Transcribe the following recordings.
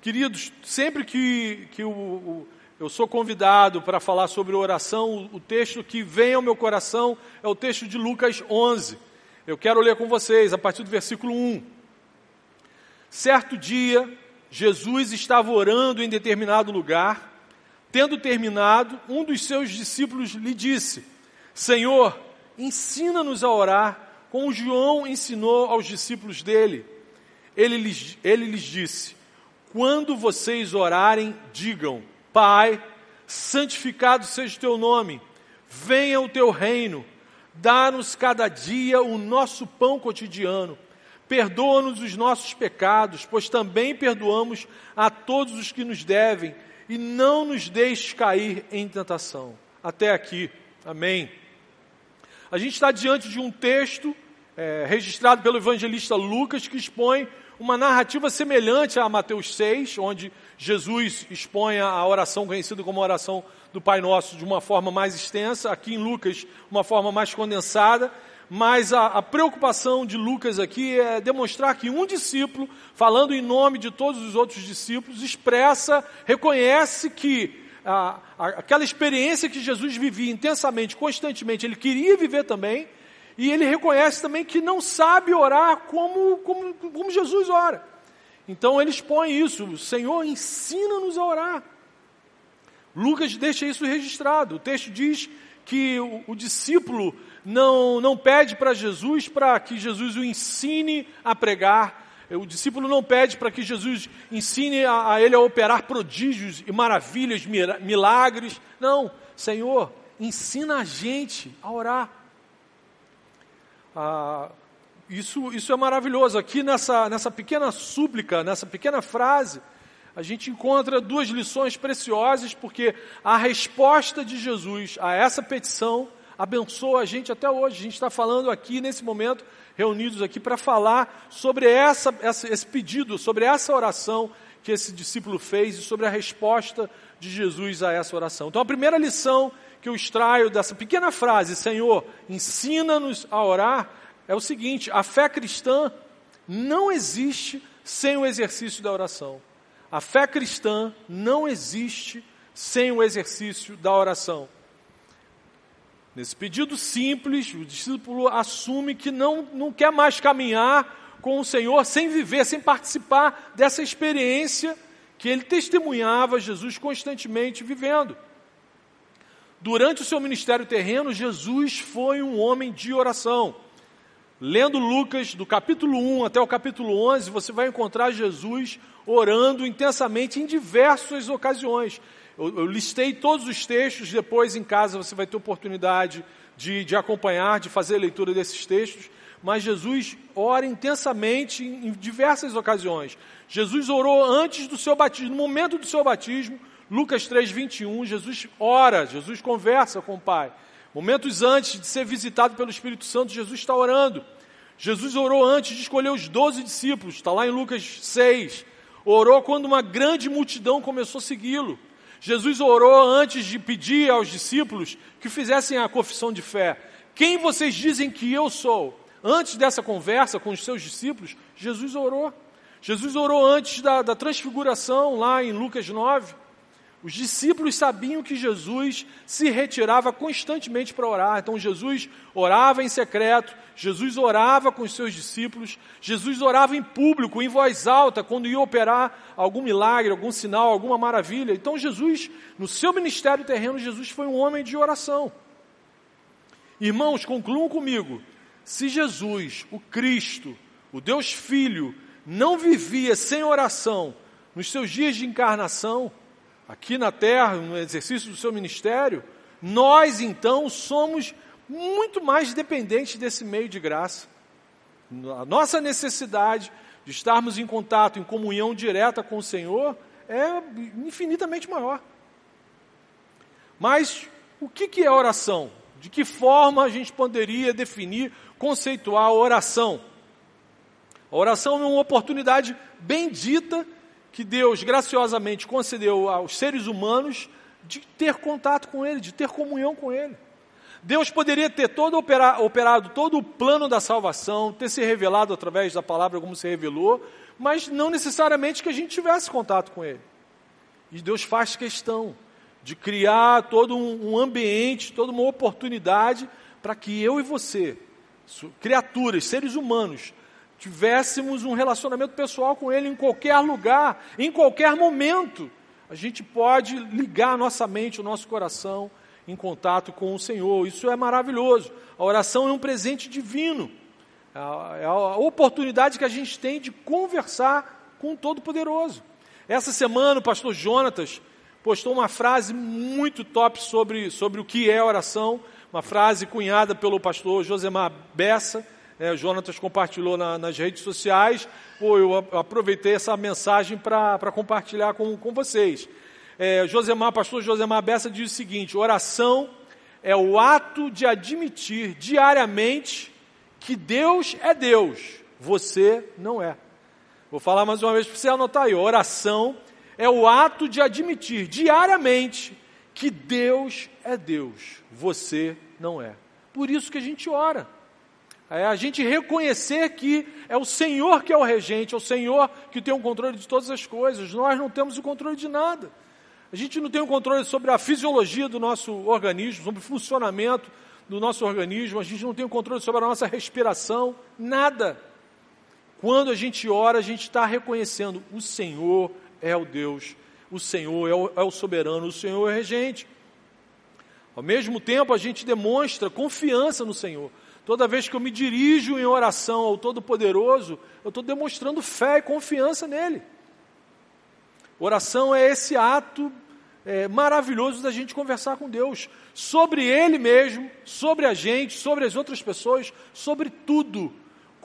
Queridos, sempre que, que o, o- eu sou convidado para falar sobre oração, o, o texto que vem ao meu coração é o texto de Lucas 11. Eu quero ler com vocês a partir do versículo 1. Certo dia, Jesus estava orando em determinado lugar. Tendo terminado, um dos seus discípulos lhe disse: Senhor, ensina-nos a orar, como João ensinou aos discípulos dele. Ele lhes, ele lhes disse: Quando vocês orarem, digam: Pai, santificado seja o teu nome, venha o teu reino, dá-nos cada dia o nosso pão cotidiano. Perdoa-nos os nossos pecados, pois também perdoamos a todos os que nos devem, e não nos deixes cair em tentação. Até aqui. Amém. A gente está diante de um texto é, registrado pelo evangelista Lucas que expõe uma narrativa semelhante a Mateus 6, onde Jesus expõe a oração conhecida como a oração do Pai Nosso de uma forma mais extensa, aqui em Lucas, uma forma mais condensada. Mas a, a preocupação de Lucas aqui é demonstrar que um discípulo, falando em nome de todos os outros discípulos, expressa, reconhece que a, a, aquela experiência que Jesus vivia intensamente, constantemente, ele queria viver também, e ele reconhece também que não sabe orar como, como, como Jesus ora. Então ele expõe isso, Senhor, ensina-nos a orar. Lucas deixa isso registrado. O texto diz que o, o discípulo não, não pede para Jesus para que Jesus o ensine a pregar. O discípulo não pede para que Jesus ensine a, a ele a operar prodígios e maravilhas, milagres. Não, Senhor, ensina a gente a orar. Ah, isso, isso é maravilhoso. Aqui nessa, nessa pequena súplica, nessa pequena frase, a gente encontra duas lições preciosas, porque a resposta de Jesus a essa petição abençoa a gente até hoje. A gente está falando aqui, nesse momento, reunidos aqui para falar sobre essa, essa, esse pedido, sobre essa oração que esse discípulo fez e sobre a resposta de Jesus a essa oração. Então, a primeira lição que eu extraio dessa pequena frase, Senhor, ensina-nos a orar, é o seguinte: a fé cristã não existe sem o exercício da oração. A fé cristã não existe sem o exercício da oração. Nesse pedido simples, o discípulo assume que não, não quer mais caminhar com o Senhor sem viver, sem participar dessa experiência que ele testemunhava Jesus constantemente vivendo. Durante o seu ministério terreno, Jesus foi um homem de oração. Lendo Lucas, do capítulo 1 até o capítulo 11, você vai encontrar Jesus orando intensamente em diversas ocasiões. Eu, eu listei todos os textos, depois em casa você vai ter oportunidade de, de acompanhar, de fazer a leitura desses textos. Mas Jesus ora intensamente em, em diversas ocasiões. Jesus orou antes do seu batismo, no momento do seu batismo, Lucas 3, 21, Jesus ora, Jesus conversa com o Pai. Momentos antes de ser visitado pelo Espírito Santo, Jesus está orando. Jesus orou antes de escolher os doze discípulos, está lá em Lucas 6. Orou quando uma grande multidão começou a segui-lo. Jesus orou antes de pedir aos discípulos que fizessem a confissão de fé. Quem vocês dizem que eu sou? Antes dessa conversa com os seus discípulos, Jesus orou. Jesus orou antes da, da transfiguração, lá em Lucas 9. Os discípulos sabiam que Jesus se retirava constantemente para orar. Então Jesus orava em secreto, Jesus orava com os seus discípulos, Jesus orava em público, em voz alta, quando ia operar algum milagre, algum sinal, alguma maravilha. Então Jesus, no seu ministério terreno, Jesus foi um homem de oração. Irmãos, concluam comigo. Se Jesus, o Cristo, o Deus Filho, não vivia sem oração nos seus dias de encarnação, aqui na terra, no exercício do seu ministério, nós então somos muito mais dependentes desse meio de graça. A nossa necessidade de estarmos em contato, em comunhão direta com o Senhor, é infinitamente maior. Mas o que, é oração? De que forma a gente poderia definir, conceituar a oração? A oração é uma oportunidade bendita que Deus graciosamente concedeu aos seres humanos de ter contato com Ele, de ter comunhão com Ele. Deus poderia ter todo operado todo o plano da salvação, ter se revelado através da palavra como se revelou, mas não necessariamente que a gente tivesse contato com Ele. E Deus faz questão de criar todo um, um ambiente, toda uma oportunidade para que eu e você, criaturas, seres humanos, tivéssemos um relacionamento pessoal com Ele em qualquer lugar, em qualquer momento. A gente pode ligar a nossa mente, o nosso coração em contato com o Senhor. Isso é maravilhoso. A oração é um presente divino. É, é a oportunidade que a gente tem de conversar com o Todo-Poderoso. Essa semana o pastor Jonatas postou uma frase muito top sobre, sobre o que é oração, uma frase cunhada pelo pastor Josemar Bessa, é, o Jonatas compartilhou na, nas redes sociais, eu aproveitei essa mensagem para compartilhar com, com vocês. É, Josemar, pastor Josemar Bessa diz o seguinte: oração é o ato de admitir diariamente que Deus é Deus, você não é. Vou falar mais uma vez para você anotar aí: oração é o ato de admitir diariamente que Deus é Deus, você não é. Por isso que a gente ora. É a gente reconhecer que é o Senhor que é o regente, é o Senhor que tem o controle de todas as coisas. Nós não temos o controle de nada. A gente não tem o controle sobre a fisiologia do nosso organismo, sobre o funcionamento do nosso organismo, a gente não tem o controle sobre a nossa respiração, nada. Quando a gente ora, a gente está reconhecendo o Senhor é o Deus, o Senhor é o, é o soberano, o Senhor é o regente. Ao mesmo tempo, a gente demonstra confiança no Senhor. Toda vez que eu me dirijo em oração ao Todo-Poderoso, eu estou demonstrando fé e confiança nele. Oração é esse ato é, maravilhoso da gente conversar com Deus sobre Ele mesmo, sobre a gente, sobre as outras pessoas, sobre tudo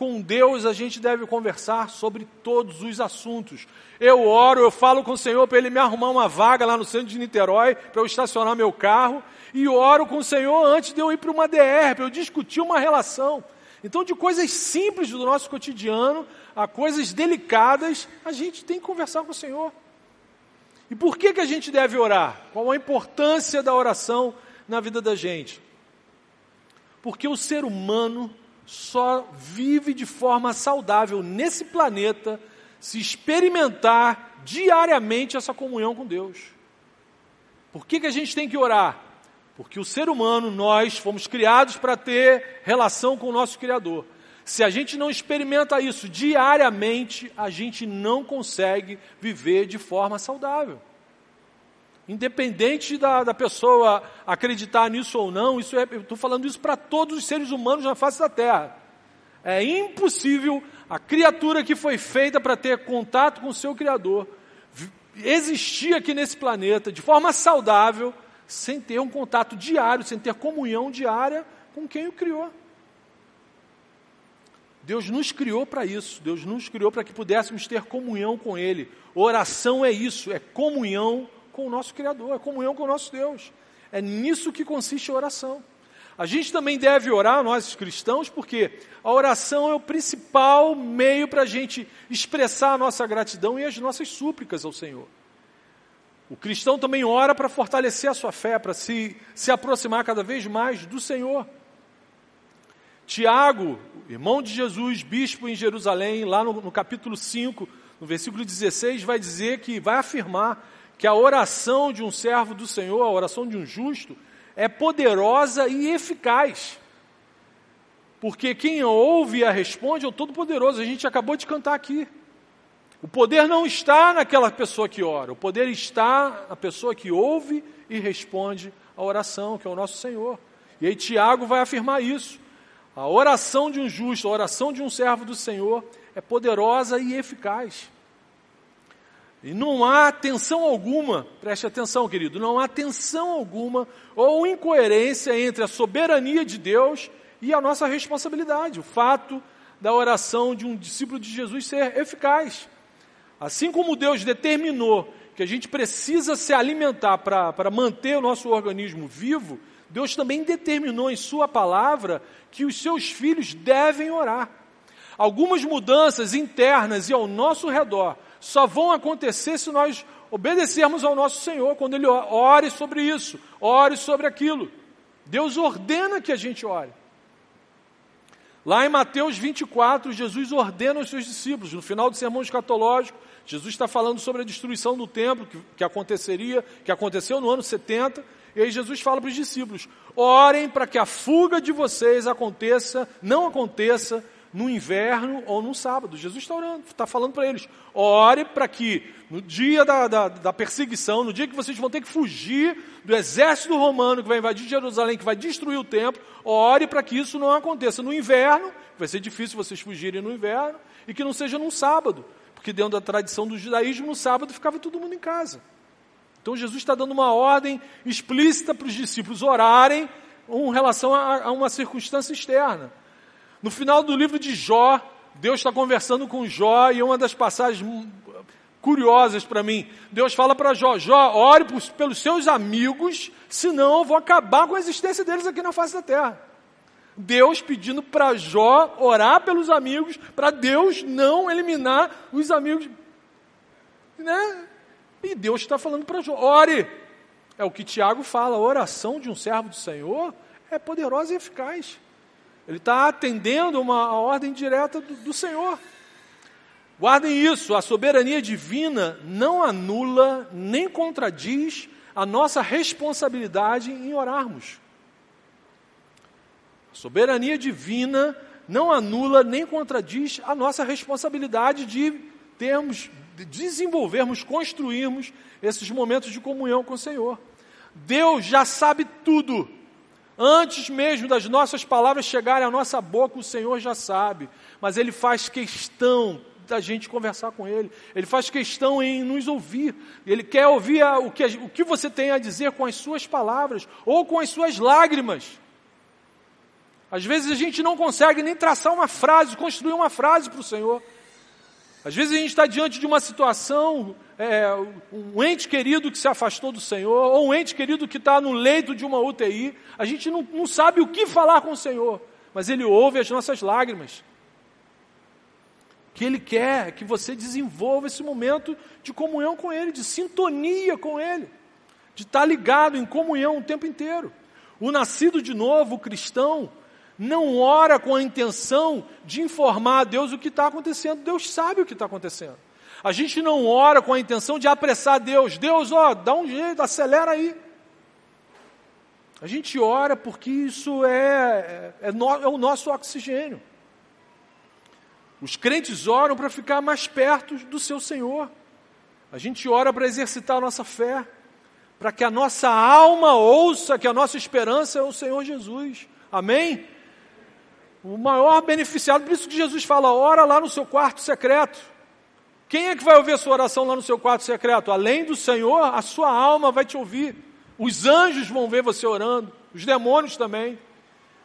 com Deus a gente deve conversar sobre todos os assuntos. Eu oro, eu falo com o Senhor para Ele me arrumar uma vaga lá no centro de Niterói para eu estacionar meu carro. E oro com o Senhor antes de eu ir para uma DR, para eu discutir uma relação. Então, de coisas simples do nosso cotidiano a coisas delicadas, a gente tem que conversar com o Senhor. E por que, que a gente deve orar? Qual a importância da oração na vida da gente? Porque o ser humano só vive de forma saudável nesse planeta se experimentar diariamente essa comunhão com Deus. Por que, que a gente tem que orar? Porque o ser humano, nós fomos criados para ter relação com o nosso Criador. Se a gente não experimenta isso diariamente, a gente não consegue viver de forma saudável. Independente da, da pessoa acreditar nisso ou não, isso é, estou falando isso para todos os seres humanos na face da Terra. É impossível a criatura que foi feita para ter contato com o seu Criador existir aqui nesse planeta de forma saudável, sem ter um contato diário, sem ter comunhão diária com quem o criou. Deus nos criou para isso, Deus nos criou para que pudéssemos ter comunhão com Ele. Oração é isso, é comunhão com o nosso Criador, a comunhão com o nosso Deus. É nisso que consiste a oração. A gente também deve orar, nós cristãos, porque a oração é o principal meio para a gente expressar a nossa gratidão e as nossas súplicas ao Senhor. O cristão também ora para fortalecer a sua fé, para se, se aproximar cada vez mais do Senhor. Tiago, irmão de Jesus, bispo em Jerusalém, lá no, no capítulo 5, no versículo 16, vai dizer que vai afirmar que a oração de um servo do Senhor, a oração de um justo, é poderosa e eficaz. Porque quem ouve e a responde é o Todo-Poderoso. A gente acabou de cantar aqui. O poder não está naquela pessoa que ora, o poder está na pessoa que ouve e responde a oração, que é o nosso Senhor. E aí Tiago vai afirmar isso. A oração de um justo, a oração de um servo do Senhor é poderosa e eficaz. E não há tensão alguma, preste atenção, querido, não há tensão alguma ou incoerência entre a soberania de Deus e a nossa responsabilidade. O fato da oração de um discípulo de Jesus ser eficaz. Assim como Deus determinou que a gente precisa se alimentar para manter o nosso organismo vivo, Deus também determinou em Sua palavra que os seus filhos devem orar. Algumas mudanças internas e ao nosso redor só vão acontecer se nós obedecermos ao nosso Senhor, quando Ele ore sobre isso, ore sobre aquilo. Deus ordena que a gente ore. Lá em Mateus 24, Jesus ordena aos seus discípulos, no final do sermão escatológico, Jesus está falando sobre a destruição do templo que, que aconteceria, que aconteceu no ano 70, e aí Jesus fala para os discípulos: orem para que a fuga de vocês aconteça, não aconteça no inverno ou no sábado. Jesus está orando, está falando para eles: ore para que no dia da, da, da, perseguição, no dia que vocês vão ter que fugir do exército romano que vai invadir Jerusalém, que vai destruir o templo, ore para que isso não aconteça no inverno, vai ser difícil vocês fugirem no inverno, e que não seja num sábado, porque dentro da tradição do judaísmo, no sábado ficava todo mundo em casa. Então Jesus está dando uma ordem explícita para os discípulos orarem em relação a, a uma circunstância externa. No final do livro de Jó, Deus está conversando com Jó e uma das passagens curiosas para mim. Deus fala para Jó: Jó, ore pelos seus amigos, senão eu vou acabar com a existência deles aqui na face da terra. Deus pedindo para Jó orar pelos amigos, para Deus não eliminar os amigos. Né? E Deus está falando para Jó: ore. É o que Tiago fala: a oração de um servo do Senhor é poderosa e eficaz. Ele está atendendo uma ordem direta do, do Senhor. Guardem isso, a soberania divina não anula nem contradiz a nossa responsabilidade em orarmos. A soberania divina não anula nem contradiz a nossa responsabilidade de termos, de desenvolvermos, construirmos esses momentos de comunhão com o Senhor. Deus já sabe tudo. Antes mesmo das nossas palavras chegarem à nossa boca, o Senhor já sabe, mas Ele faz questão da gente conversar com Ele, Ele faz questão em nos ouvir, Ele quer ouvir o que, o que você tem a dizer com as suas palavras ou com as suas lágrimas. Às vezes a gente não consegue nem traçar uma frase, construir uma frase para o Senhor. Às vezes a gente está diante de uma situação, é, um ente querido que se afastou do Senhor, ou um ente querido que está no leito de uma UTI, a gente não, não sabe o que falar com o Senhor, mas Ele ouve as nossas lágrimas. Que Ele quer que você desenvolva esse momento de comunhão com Ele, de sintonia com Ele, de estar ligado em comunhão o tempo inteiro. O nascido de novo, o cristão, não ora com a intenção de informar a Deus o que está acontecendo. Deus sabe o que está acontecendo. A gente não ora com a intenção de apressar Deus. Deus, ó, dá um jeito, acelera aí. A gente ora porque isso é, é, é, no, é o nosso oxigênio. Os crentes oram para ficar mais perto do seu Senhor. A gente ora para exercitar a nossa fé, para que a nossa alma ouça que a nossa esperança é o Senhor Jesus. Amém? O maior beneficiado, por isso que Jesus fala, ora lá no seu quarto secreto. Quem é que vai ouvir a sua oração lá no seu quarto secreto? Além do Senhor, a sua alma vai te ouvir. Os anjos vão ver você orando, os demônios também.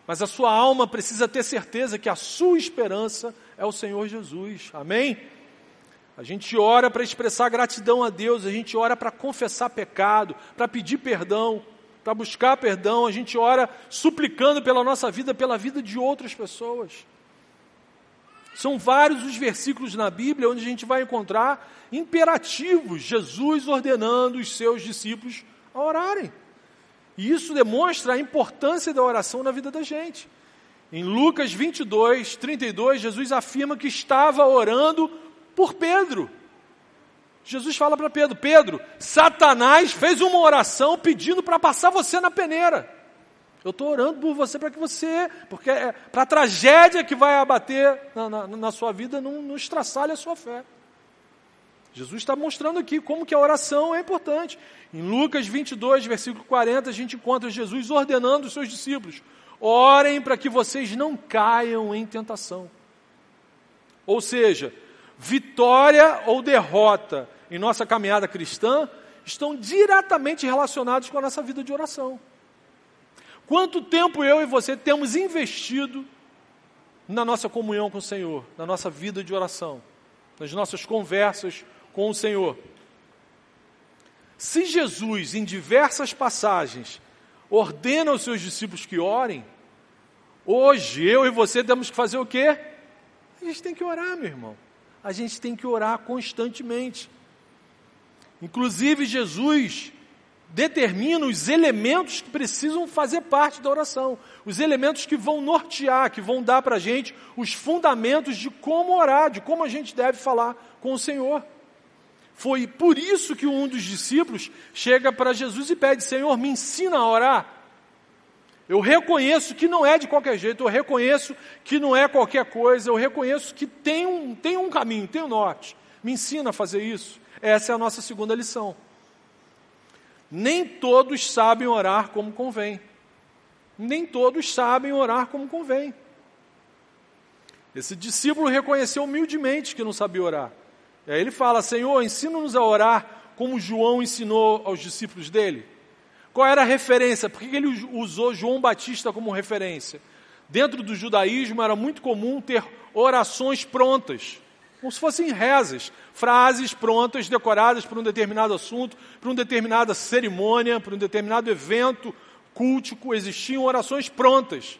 Mas a sua alma precisa ter certeza que a sua esperança é o Senhor Jesus. Amém? A gente ora para expressar gratidão a Deus, a gente ora para confessar pecado, para pedir perdão para buscar perdão, a gente ora suplicando pela nossa vida, pela vida de outras pessoas. São vários os versículos na Bíblia onde a gente vai encontrar imperativos, Jesus ordenando os seus discípulos a orarem. E isso demonstra a importância da oração na vida da gente. Em Lucas 22, 32, Jesus afirma que estava orando por Pedro. Jesus fala para Pedro: Pedro, Satanás fez uma oração pedindo para passar você na peneira. Eu estou orando por você para que você, porque é, para a tragédia que vai abater na, na, na sua vida, não, não estraçalhe a sua fé. Jesus está mostrando aqui como que a oração é importante. Em Lucas 22, versículo 40, a gente encontra Jesus ordenando os seus discípulos: orem para que vocês não caiam em tentação. Ou seja, vitória ou derrota em nossa caminhada cristã estão diretamente relacionados com a nossa vida de oração. Quanto tempo eu e você temos investido na nossa comunhão com o Senhor, na nossa vida de oração, nas nossas conversas com o Senhor. Se Jesus, em diversas passagens, ordena aos seus discípulos que orem, hoje eu e você temos que fazer o quê? A gente tem que orar, meu irmão. A gente tem que orar constantemente. Inclusive, Jesus determina os elementos que precisam fazer parte da oração, os elementos que vão nortear, que vão dar para a gente os fundamentos de como orar, de como a gente deve falar com o Senhor. Foi por isso que um dos discípulos chega para Jesus e pede: Senhor, me ensina a orar. Eu reconheço que não é de qualquer jeito, eu reconheço que não é qualquer coisa, eu reconheço que tem um, tem um caminho, tem um norte. Me ensina a fazer isso. Essa é a nossa segunda lição. Nem todos sabem orar como convém. Nem todos sabem orar como convém. Esse discípulo reconheceu humildemente que não sabia orar. E aí ele fala: Senhor, ensina-nos a orar como João ensinou aos discípulos dele. Qual era a referência? Por que ele usou João Batista como referência? Dentro do judaísmo era muito comum ter orações prontas, como se fossem rezas, frases prontas, decoradas para um determinado assunto, para uma determinada cerimônia, para um determinado evento cultico, existiam orações prontas.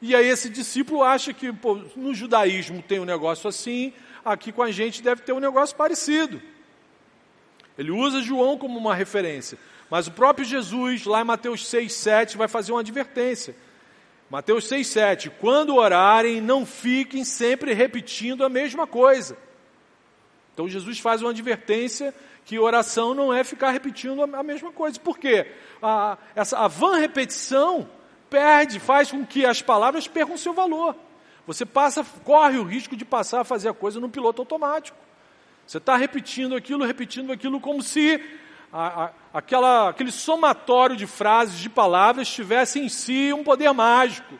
E aí esse discípulo acha que pô, no judaísmo tem um negócio assim, aqui com a gente deve ter um negócio parecido. Ele usa João como uma referência. Mas o próprio Jesus, lá em Mateus 6, 7, vai fazer uma advertência. Mateus 6, 7. Quando orarem, não fiquem sempre repetindo a mesma coisa. Então Jesus faz uma advertência que oração não é ficar repetindo a mesma coisa. Por quê? A, essa, a vã repetição perde, faz com que as palavras percam seu valor. Você passa, corre o risco de passar a fazer a coisa no piloto automático. Você está repetindo aquilo, repetindo aquilo, como se a, a, aquela, aquele somatório de frases, de palavras, tivesse em si um poder mágico,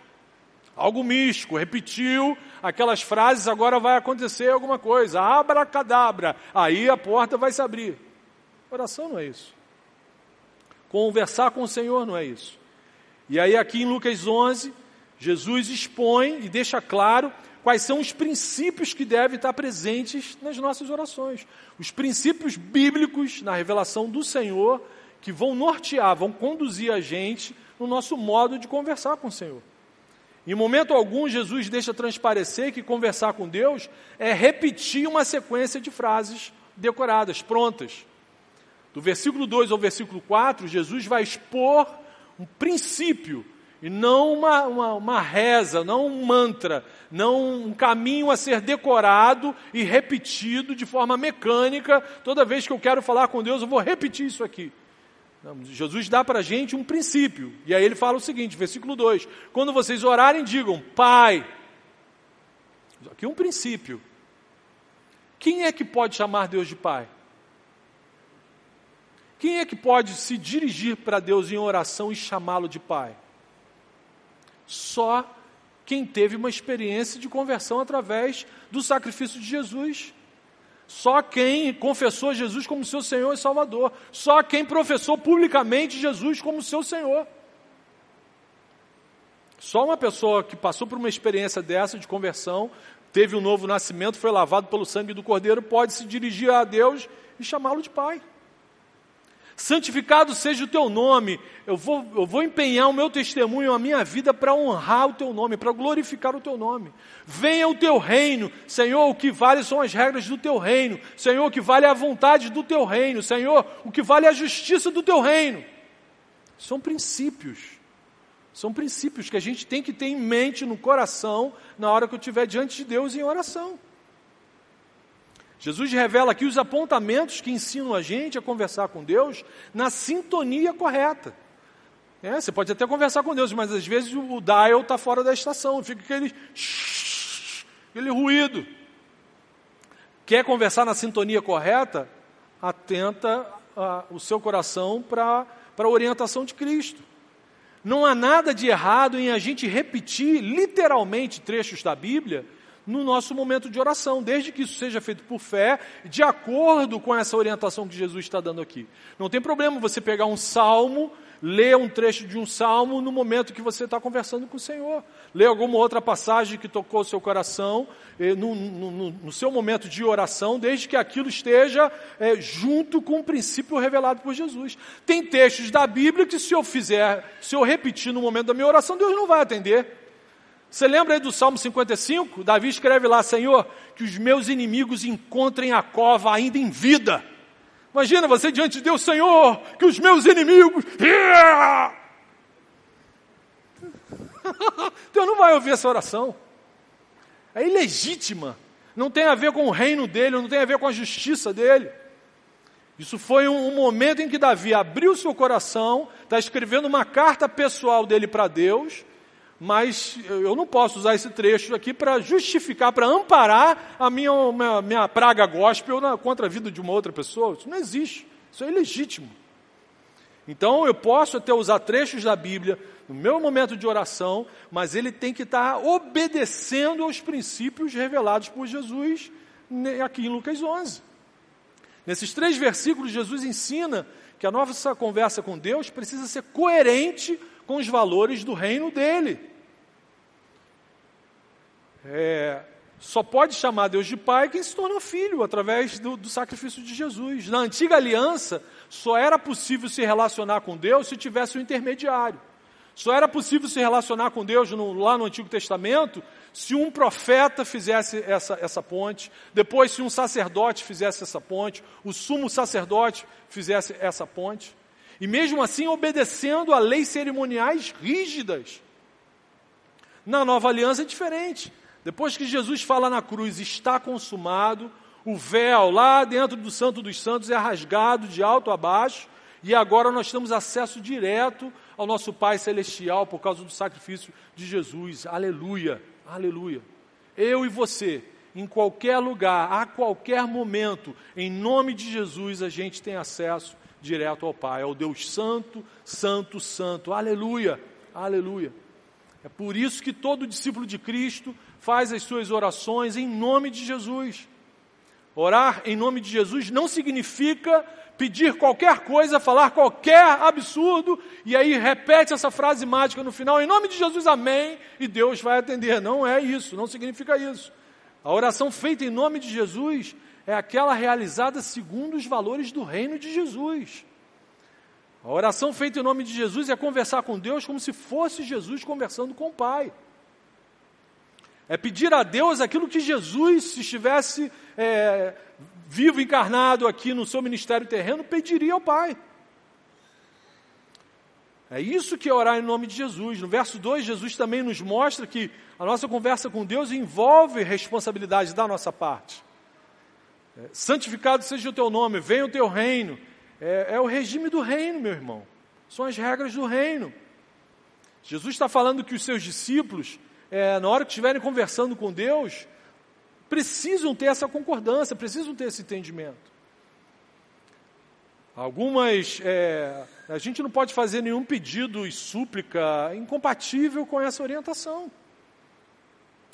algo místico. Repetiu aquelas frases, agora vai acontecer alguma coisa. Abra cadabra, aí a porta vai se abrir. Oração não é isso. Conversar com o Senhor não é isso. E aí, aqui em Lucas 11, Jesus expõe e deixa claro quais são os princípios que devem estar presentes nas nossas orações. Os princípios bíblicos na revelação do Senhor que vão nortear, vão conduzir a gente no nosso modo de conversar com o Senhor. Em momento algum, Jesus deixa transparecer que conversar com Deus é repetir uma sequência de frases decoradas, prontas. Do versículo 2 ao versículo 4, Jesus vai expor um princípio e não uma, uma, uma, reza, não um mantra, não um caminho a ser decorado e repetido de forma mecânica. Toda vez que eu quero falar com Deus, eu vou repetir isso aqui. Não, Jesus dá para a gente um princípio. E aí ele fala o seguinte, versículo 2: Quando vocês orarem, digam, Pai. Aqui é um princípio. Quem é que pode chamar Deus de Pai? Quem é que pode se dirigir para Deus em oração e chamá-lo de Pai? só quem teve uma experiência de conversão através do sacrifício de Jesus. Só quem confessou Jesus como seu Senhor e Salvador. Só quem professou publicamente Jesus como seu Senhor. Só uma pessoa que passou por uma experiência dessa de conversão, teve um novo nascimento, foi lavado pelo sangue do Cordeiro, pode se dirigir a Deus e chamá-lo de Pai santificado seja o teu nome. Eu vou, eu vou empenhar o meu testemunho, a minha vida para honrar o teu nome, para glorificar o teu nome. Venha o teu reino, Senhor, o que vale são as regras do teu reino. Senhor, o que vale é a vontade do teu reino. Senhor, o que vale é a justiça do teu reino. São princípios. São princípios que a gente tem que ter em mente, no coração, na hora que eu estiver diante de Deus em oração. Jesus revela aqui os apontamentos que ensinam a gente a conversar com Deus na sintonia correta. É, você pode até conversar com Deus, mas às vezes o dial está fora da estação, fica aquele, aquele ruído. Quer conversar na sintonia correta? Atenta a, o seu coração para a orientação de Cristo. Não há nada de errado em a gente repetir literalmente trechos da Bíblia no nosso momento de oração, desde que isso seja feito por fé, de acordo com essa orientação que Jesus está dando aqui. Não tem problema você pegar um salmo, ler um trecho de um salmo no momento que você está conversando com o Senhor. Ler alguma outra passagem que tocou o seu coração, no, no, no seu momento de oração, desde que aquilo esteja é, junto com o princípio revelado por Jesus. Tem textos da Bíblia que, se eu fizer, se eu repetir no momento da minha oração, Deus não vai atender. Você lembra aí do Salmo 55? Davi escreve lá, Senhor, que os meus inimigos encontrem a cova ainda em vida. Imagina você diante de Deus, Senhor, que os meus inimigos. Deus não vai ouvir essa oração. É ilegítima. Não tem a ver com o reino dele, não tem a ver com a justiça dele. Isso foi um, um momento em que Davi abriu seu coração, está escrevendo uma carta pessoal dele para Deus, mas eu não posso usar esse trecho aqui para justificar, para amparar a minha, minha, minha praga gospel na, contra a vida de uma outra pessoa. Isso não existe, isso é ilegítimo. Então eu posso até usar trechos da Bíblia no meu momento de oração, mas ele tem que estar obedecendo aos princípios revelados por Jesus aqui em Lucas 11. Nesses três versículos, Jesus ensina que a nossa conversa com Deus precisa ser coerente com os valores do reino dele é, só pode chamar Deus de Pai quem se torna filho através do, do, sacrifício de Jesus. Na antiga aliança, só era possível se relacionar com Deus se tivesse um intermediário. Só era possível se relacionar com Deus no, lá no Antigo Testamento se um profeta fizesse essa, essa ponte, depois, se um sacerdote fizesse essa ponte, o sumo sacerdote fizesse essa ponte. E mesmo assim, obedecendo a leis cerimoniais rígidas. Na nova aliança é diferente. Depois que Jesus fala na cruz, está consumado, o véu lá dentro do Santo dos Santos é rasgado de alto a baixo, e agora nós temos acesso direto ao nosso Pai Celestial por causa do sacrifício de Jesus. Aleluia, aleluia. Eu e você, em qualquer lugar, a qualquer momento, em nome de Jesus, a gente tem acesso direto ao Pai, ao Deus Santo, Santo, Santo. Aleluia, aleluia. É por isso que todo discípulo de Cristo faz as suas orações em nome de Jesus. Orar em nome de Jesus não significa pedir qualquer coisa, falar qualquer absurdo e aí repete essa frase mágica no final, em nome de Jesus, amém, e Deus vai atender. Não é isso, não significa isso. A oração feita em nome de Jesus é aquela realizada segundo os valores do reino de Jesus. A oração feita em nome de Jesus é conversar com Deus como se fosse Jesus conversando com o Pai. É pedir a Deus aquilo que Jesus, se estivesse é, vivo, encarnado aqui no seu ministério terreno, pediria ao Pai. É isso que é orar em nome de Jesus. No verso 2, Jesus também nos mostra que a nossa conversa com Deus envolve responsabilidade da nossa parte. É, santificado seja o teu nome, venha o teu reino. É, é o regime do reino, meu irmão. São as regras do reino. Jesus está falando que os seus discípulos é, na hora que estiverem conversando com Deus, precisam ter essa concordância, precisam ter esse entendimento. Algumas, é, a gente não pode fazer nenhum pedido e súplica incompatível com essa orientação.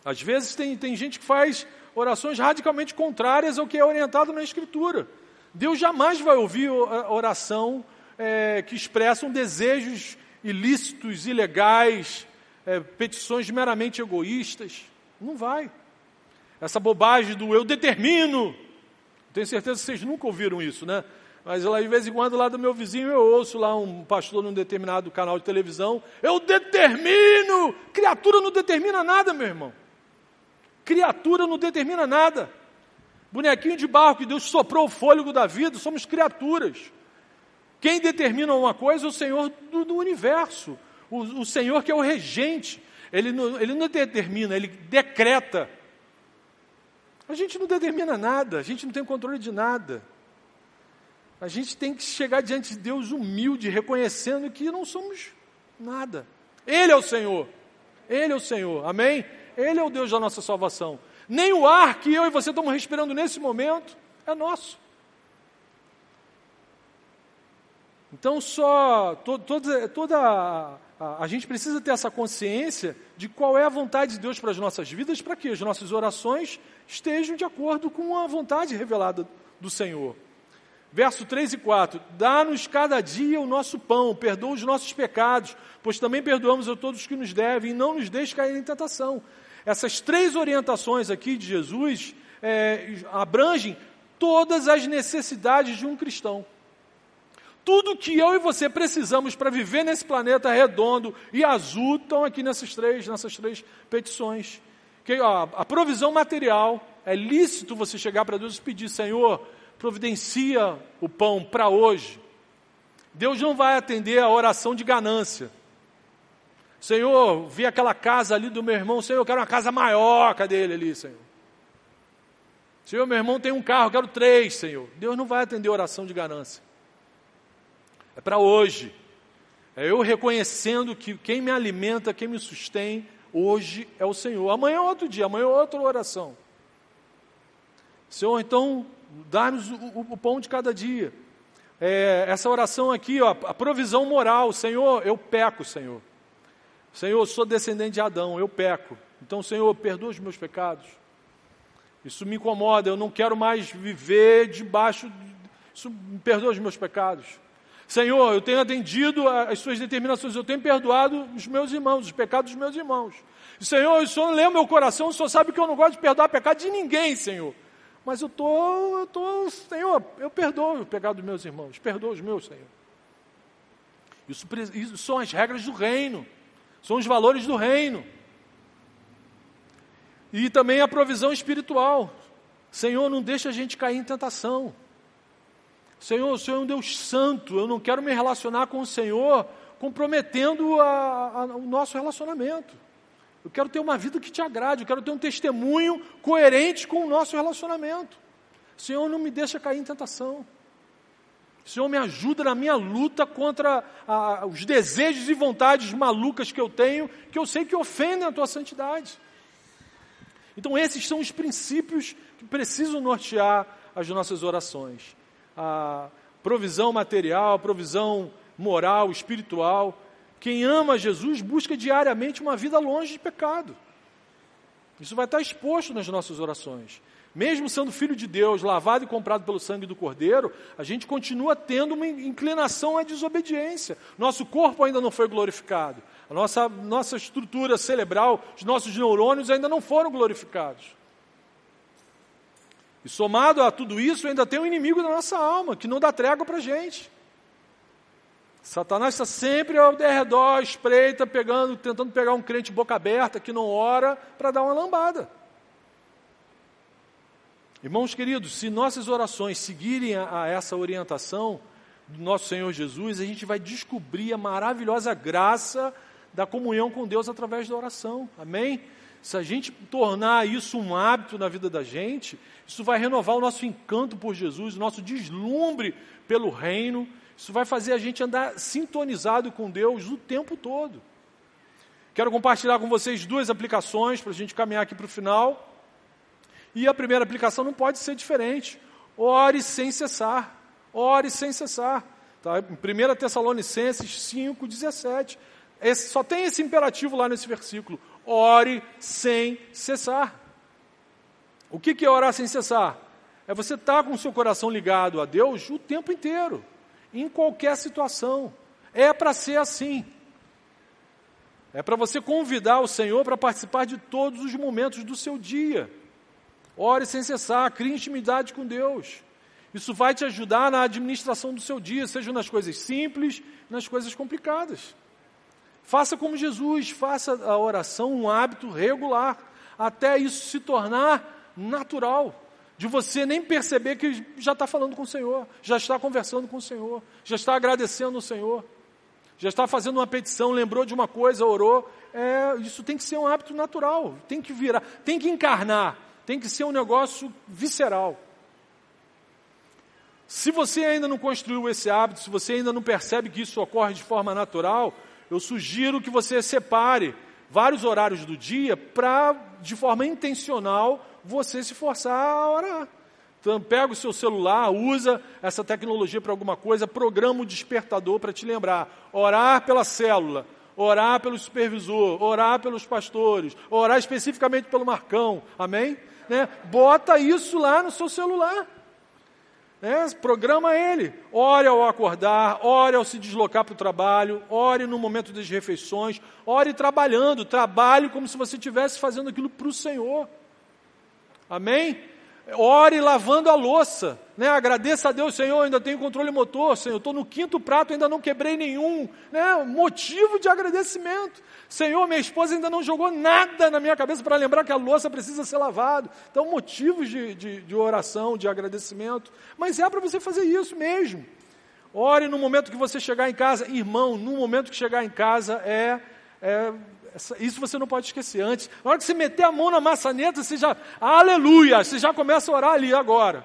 Às vezes tem, tem gente que faz orações radicalmente contrárias ao que é orientado na Escritura. Deus jamais vai ouvir oração é, que expressam desejos ilícitos, ilegais, é, petições meramente egoístas. Não vai. Essa bobagem do eu determino. Tenho certeza que vocês nunca ouviram isso, né? Mas lá, de vez em quando, lá do meu vizinho, eu ouço lá um pastor num determinado canal de televisão. Eu determino! Criatura não determina nada, meu irmão. Criatura não determina nada. Bonequinho de barro que Deus soprou o fôlego da vida, somos criaturas. Quem determina uma coisa é o Senhor do, do universo. O, o Senhor que é o regente, ele não, ele não determina, ele decreta. A gente não determina nada, a gente não tem controle de nada. A gente tem que chegar diante de Deus humilde, reconhecendo que não somos nada. Ele é o Senhor. Ele é o Senhor. Amém? Ele é o Deus da nossa salvação. Nem o ar que eu e você estamos respirando nesse momento é nosso. Então, só to, toda, toda a, gente precisa ter essa consciência de qual é a vontade de Deus para as nossas vidas, para que as nossas orações estejam de acordo com a vontade revelada do Senhor. Verso 3 e 4: Dá-nos cada dia o nosso pão, perdoa os nossos pecados, pois também perdoamos a todos que nos devem, e não nos deixe cair em tentação. Essas três orientações aqui de Jesus é, abrangem todas as necessidades de um cristão. Tudo que eu e você precisamos para viver nesse planeta redondo e azul estão aqui nessas três, nessas três petições. Que, ó, a provisão material, é lícito você chegar para Deus e pedir, Senhor, providencia o pão para hoje. Deus não vai atender a oração de ganância. Senhor, vi aquela casa ali do meu irmão, Senhor, eu quero uma casa maior, cadê ele ali, Senhor? Senhor, meu irmão tem um carro, eu quero três, Senhor. Deus não vai atender a oração de ganância é para hoje. É eu reconhecendo que quem me alimenta, quem me sustém, hoje é o Senhor. Amanhã é outro dia, amanhã é outra oração. Senhor, então, dá-nos o, o, o, pão de cada dia. É, essa oração aqui, ó, a provisão moral. Senhor, eu peco, Senhor. Senhor, eu sou descendente de Adão, eu peco. Então, Senhor, perdoa os meus pecados. Isso me incomoda, eu não quero mais viver debaixo. Isso me perdoa os meus pecados. Senhor, eu tenho atendido às suas determinações, eu tenho perdoado os meus irmãos, os pecados dos meus irmãos. Senhor, o Senhor lê o meu coração, o Senhor sabe que eu não gosto de perdoar pecado de ninguém, Senhor. Mas eu estou, eu tô, Senhor, eu perdoo o pecado dos meus irmãos, perdoo os meus, Senhor. Isso, isso são as regras do reino, são os valores do reino. E também a provisão espiritual. Senhor, não deixa a gente cair em tentação. Senhor, o Senhor é um Deus santo, eu não quero me relacionar com o Senhor comprometendo a, a, o nosso relacionamento. Eu quero ter uma vida que te agrade, eu quero ter um testemunho coerente com o nosso relacionamento. Senhor, não me deixa cair em tentação. Senhor, me ajuda na minha luta contra os desejos e vontades malucas que eu tenho, que eu sei que ofendem a tua santidade. Então, esses são os princípios que precisam nortear as nossas orações a provisão material, a provisão moral, espiritual. Quem ama Jesus busca diariamente uma vida longe de pecado. Isso vai estar exposto nas nossas orações. Mesmo sendo filho de Deus, lavado e comprado pelo sangue do Cordeiro, a gente continua tendo uma inclinação à desobediência. Nosso corpo ainda não foi glorificado. A nossa, nossa estrutura cerebral, os nossos neurônios ainda não foram glorificados. E somado a tudo isso, ainda tem um inimigo da nossa alma, que não dá trégua para a gente. Satanás está sempre ao redor, espreita, pegando, tentando pegar um crente boca aberta que não ora para dar uma lambada. Irmãos queridos, se nossas orações seguirem a, a essa orientação do nosso Senhor Jesus, a gente vai descobrir a maravilhosa graça da comunhão com Deus através da oração. Amém? Se a gente tornar isso um hábito na vida da gente, isso vai renovar o nosso encanto por Jesus, o nosso deslumbre pelo reino. Isso vai fazer a gente andar sintonizado com Deus o tempo todo. Quero compartilhar com vocês duas aplicações para a gente caminhar aqui para o final. E a primeira aplicação não pode ser diferente. Ore sem cessar. Ore sem cessar. Tá? Em 1 Tessalonicenses 5, 17. Esse, só tem esse imperativo lá nesse versículo ore sem cessar. O que é orar sem cessar? É você estar com o seu coração ligado a Deus o tempo inteiro, em qualquer situação. É para ser assim. É para você convidar o Senhor para participar de todos os momentos do seu dia. Ore sem cessar, crie intimidade com Deus. Isso vai te ajudar na administração do seu dia, seja nas coisas simples, nas coisas complicadas. Faça como Jesus, faça a oração um hábito regular, até isso se tornar natural, de você nem perceber que já está falando com o Senhor, já está conversando com o Senhor, já está agradecendo o Senhor, já está fazendo uma petição, lembrou de uma coisa, orou. É, isso tem que ser um hábito natural, tem que virar, tem que encarnar, tem que ser um negócio visceral. Se você ainda não construiu esse hábito, se você ainda não percebe que isso ocorre de forma natural, eu sugiro que você separe vários horários do dia para, de forma intencional, você se forçar a orar. Então, pega o seu celular, usa essa tecnologia para alguma coisa, programa o despertador para te lembrar. Orar pela célula, orar pelo supervisor, orar pelos pastores, orar especificamente pelo Marcão, amém? Né? Bota isso lá no seu celular. É, programa ele. Ore ao acordar, ore ao se deslocar para o trabalho, ore no momento das refeições, ore trabalhando, trabalhe como se você estivesse fazendo aquilo para o Senhor. Amém? Ore lavando a louça, né? Agradeça a Deus, Senhor, ainda tenho controle motor, Senhor, estou no quinto prato, ainda não quebrei nenhum, né? Motivo de agradecimento. Senhor, minha esposa ainda não jogou nada na minha cabeça para lembrar que a louça precisa ser lavada. Então, motivos de, de, de oração, de agradecimento. Mas é para você fazer isso mesmo. Ore no momento que você chegar em casa, irmão, no momento que chegar em casa é, é isso você não pode esquecer antes. Na hora que você meter a mão na maçaneta, você já, aleluia, você já começa a orar ali agora.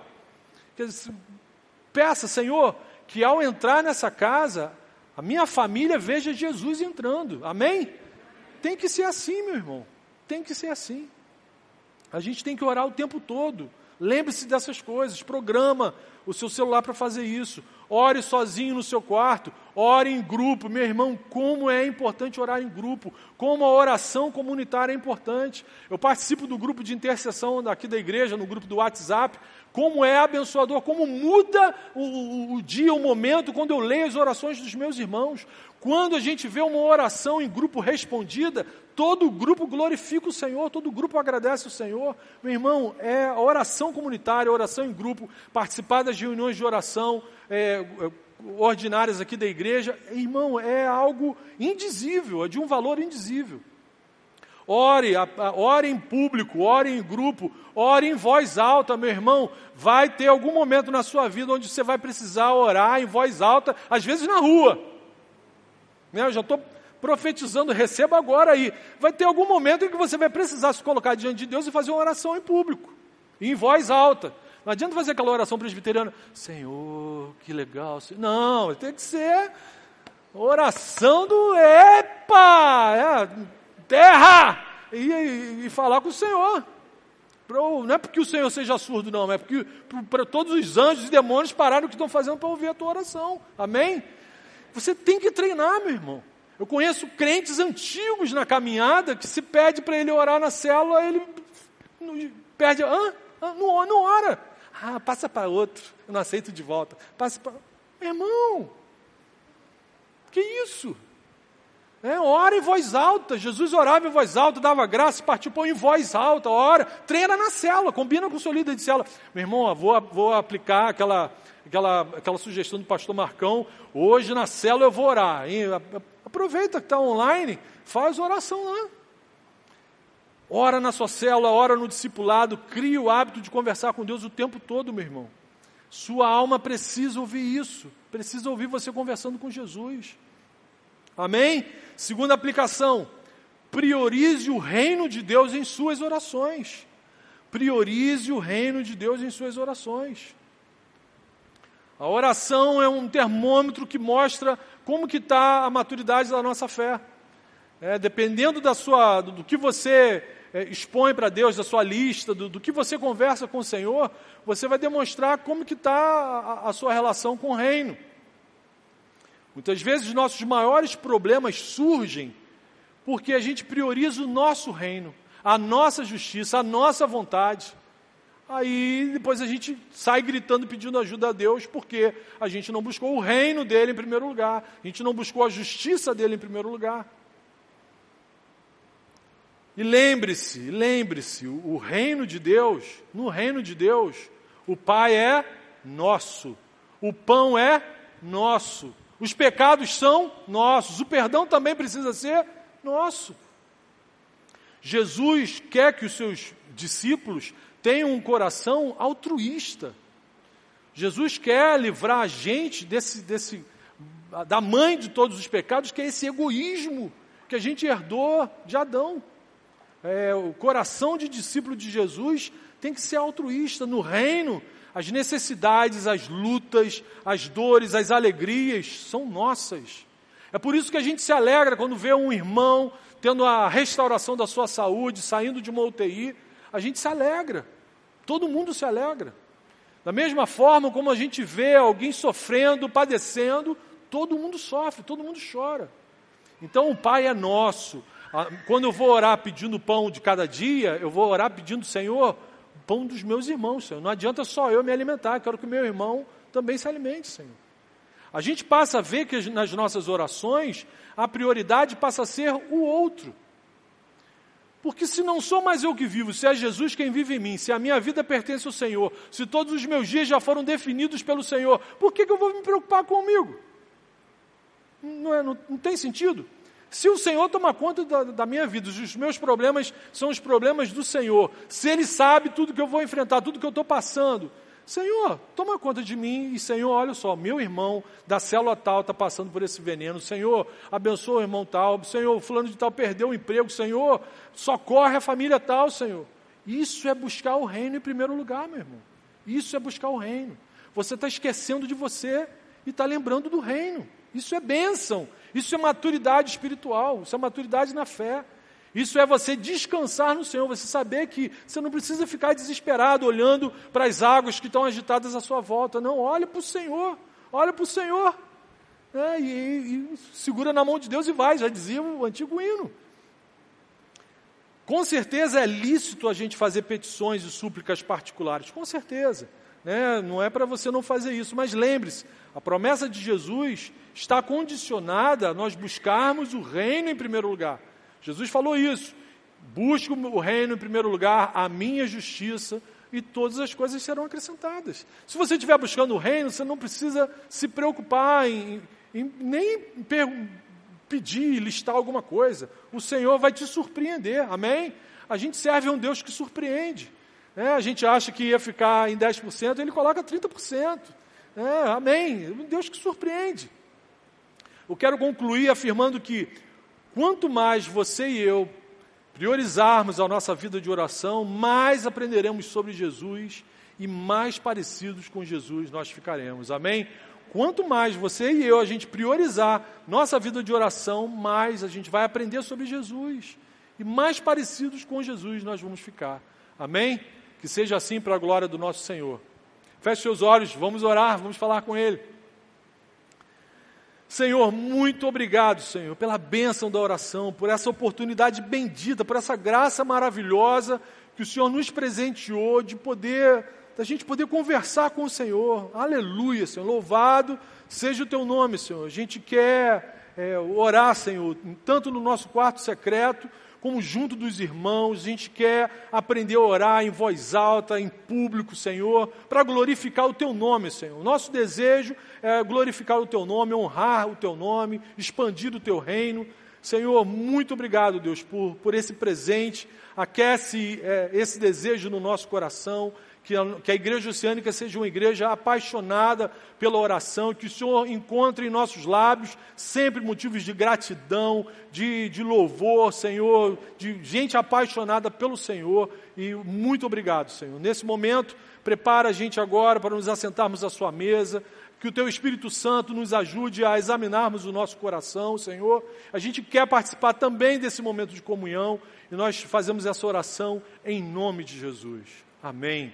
Peça, Senhor, que ao entrar nessa casa, a minha família veja Jesus entrando. Amém? Tem que ser assim, meu irmão. Tem que ser assim. A gente tem que orar o tempo todo. Lembre-se dessas coisas. Programa o seu celular para fazer isso. Ore sozinho no seu quarto. Ore em grupo. Meu irmão, como é importante orar em grupo. Como a oração comunitária é importante. Eu participo do grupo de intercessão daqui da igreja, no grupo do WhatsApp. Como é abençoador, como muda o, o, o dia, o momento, quando eu leio as orações dos meus irmãos. Quando a gente vê uma oração em grupo respondida, todo grupo glorifica o Senhor, todo grupo agradece o Senhor. Meu irmão, é a oração comunitária, a oração em grupo, participar das reuniões de oração é, é, ordinárias aqui da igreja, irmão, é algo indizível, é de um valor indizível. Ore, ore em público, ore em grupo, ore em voz alta, meu irmão. Vai ter algum momento na sua vida onde você vai precisar orar em voz alta, às vezes na rua. Né? Eu já estou profetizando, receba agora aí. Vai ter algum momento em que você vai precisar se colocar diante de Deus e fazer uma oração em público, em voz alta. Não adianta fazer aquela oração presbiteriana, Senhor, que legal. Não, tem que ser oração do EPA, é, terra, e, e, e, falar com o Senhor. Não é porque o Senhor seja surdo, não, é porque para todos os anjos e demônios pararem o que estão fazendo para ouvir a tua oração. Amém? Você tem que treinar, meu irmão. Eu conheço crentes antigos na caminhada que se pede para ele orar na célula, ele perde, não, não ora. Ah, passa para outro, eu não aceito de volta. Passa para. Irmão, que isso? É, ora em voz alta. Jesus orava em voz alta, dava graça, partiu pão em voz alta, ora. Treina na célula, combina com o seu líder de célula. Meu irmão, vou, vou aplicar aquela aquela, aquela sugestão do pastor Marcão, hoje na célula eu vou orar. Hein? Aproveita que está online, faz oração lá. Ora na sua célula, ora no discipulado, crie o hábito de conversar com Deus o tempo todo, meu irmão. Sua alma precisa ouvir isso, precisa ouvir você conversando com Jesus. Amém? Segunda aplicação, priorize o reino de Deus em suas orações. Priorize o reino de Deus em suas orações. A oração é um termômetro que mostra como que está a maturidade da nossa fé. É, dependendo da sua, do, do que você é, expõe para Deus, da sua lista, do, do, que você conversa com o Senhor, você vai demonstrar como que está a, a sua relação com o reino. Muitas vezes os nossos maiores problemas surgem porque a gente prioriza o nosso reino, a nossa justiça, a nossa vontade. Aí depois a gente sai gritando pedindo ajuda a Deus, porque a gente não buscou o reino dele em primeiro lugar, a gente não buscou a justiça dele em primeiro lugar. E lembre-se, lembre-se, o reino de Deus, no reino de Deus, o Pai é nosso, o pão é nosso, os pecados são nossos, o perdão também precisa ser nosso. Jesus quer que os seus discípulos tenham um coração altruísta. Jesus quer livrar a gente desse, desse, da mãe de todos os pecados, que é esse egoísmo que a gente herdou de Adão. É, o coração de discípulo de Jesus tem que ser altruísta. No reino, as necessidades, as lutas, as dores, as alegrias são nossas. É por isso que a gente se alegra quando vê um irmão tendo a restauração da sua saúde, saindo de uma UTI a gente se alegra. Todo mundo se alegra. Da mesma forma como a gente vê alguém sofrendo, padecendo, todo mundo sofre, todo mundo chora. Então o Pai é nosso. Quando eu vou orar pedindo pão de cada dia, eu vou orar pedindo, Senhor, pão dos meus irmãos, Senhor. Não adianta só eu me alimentar, quero que o meu irmão também se alimente, Senhor. A gente passa a ver que nas nossas orações a prioridade passa a ser o outro. Porque se não sou mais eu que vivo, se é Jesus quem vive em mim, se a minha vida pertence ao Senhor, se todos os meus dias já foram definidos pelo Senhor, por que, que eu vou me preocupar comigo? Não, é, não, não tem sentido. Se o Senhor toma conta da, da, minha vida, os meus problemas são os problemas do Senhor, se Ele sabe tudo que eu vou enfrentar, tudo que eu estou passando, Senhor, toma conta de mim e Senhor, olha só, meu irmão da célula tal está passando por esse veneno, Senhor, abençoa o irmão tal, Senhor, fulano de tal perdeu o emprego, Senhor, socorre a família tal, Senhor. Isso é buscar o reino em primeiro lugar, meu irmão. Isso é buscar o reino. Você está esquecendo de você e está lembrando do reino. Isso é bênção. Isso é maturidade espiritual. Isso é maturidade na fé. Isso é você descansar no Senhor, você saber que você não precisa ficar desesperado olhando para as águas que estão agitadas à sua volta. Não, olha para o Senhor, olha para o Senhor. É, e, e, segura na mão de Deus e vai, já dizia o antigo hino. Com certeza é lícito a gente fazer petições e súplicas particulares, com certeza. Né? Não é para você não fazer isso, mas lembre-se, a promessa de Jesus está condicionada a nós buscarmos o reino em primeiro lugar. Jesus falou isso. Busque o reino em primeiro lugar, a minha justiça, e todas as coisas serão acrescentadas. Se você estiver buscando o reino, você não precisa se preocupar em, em nem pedir, listar alguma coisa. O Senhor vai te surpreender, amém? A gente serve a um Deus que surpreende. É, a gente acha que ia ficar em 10%, ele coloca 30%. É, amém? Um Deus que surpreende. Eu quero concluir afirmando que Quanto mais você e eu priorizarmos a nossa vida de oração, mais aprenderemos sobre Jesus e mais parecidos com Jesus nós ficaremos. Amém? Quanto mais você e eu a gente priorizar nossa vida de oração, mais a gente vai aprender sobre Jesus e mais parecidos com Jesus nós vamos ficar. Amém? Que seja assim para a glória do nosso Senhor. Feche seus olhos, vamos orar, vamos falar com Ele. Senhor, muito obrigado, Senhor, pela bênção da oração, por essa oportunidade bendita, por essa graça maravilhosa que o Senhor nos presenteou de poder, da gente poder conversar com o Senhor. Aleluia, Senhor. Louvado seja o teu nome, Senhor. A gente quer é, orar, Senhor, tanto no nosso quarto secreto, como junto dos irmãos, a gente quer aprender a orar em voz alta, em público, Senhor, para glorificar o Teu nome, Senhor. Nosso desejo é glorificar o Teu nome, honrar o Teu nome, expandir o Teu reino. Senhor, muito obrigado, Deus, por, por esse presente. Aquece é, esse desejo no nosso coração que a, que a igreja oceânica seja uma igreja apaixonada pela oração, que o Senhor encontre em nossos lábios sempre motivos de gratidão, de, de louvor, Senhor, de gente apaixonada pelo Senhor. E muito obrigado, Senhor. Nesse momento, prepara a gente agora para nos assentarmos à Sua mesa. Que o Teu Espírito Santo nos ajude a examinarmos o nosso coração, Senhor. A gente quer participar também desse momento de comunhão e nós fazemos essa oração em nome de Jesus. Amém.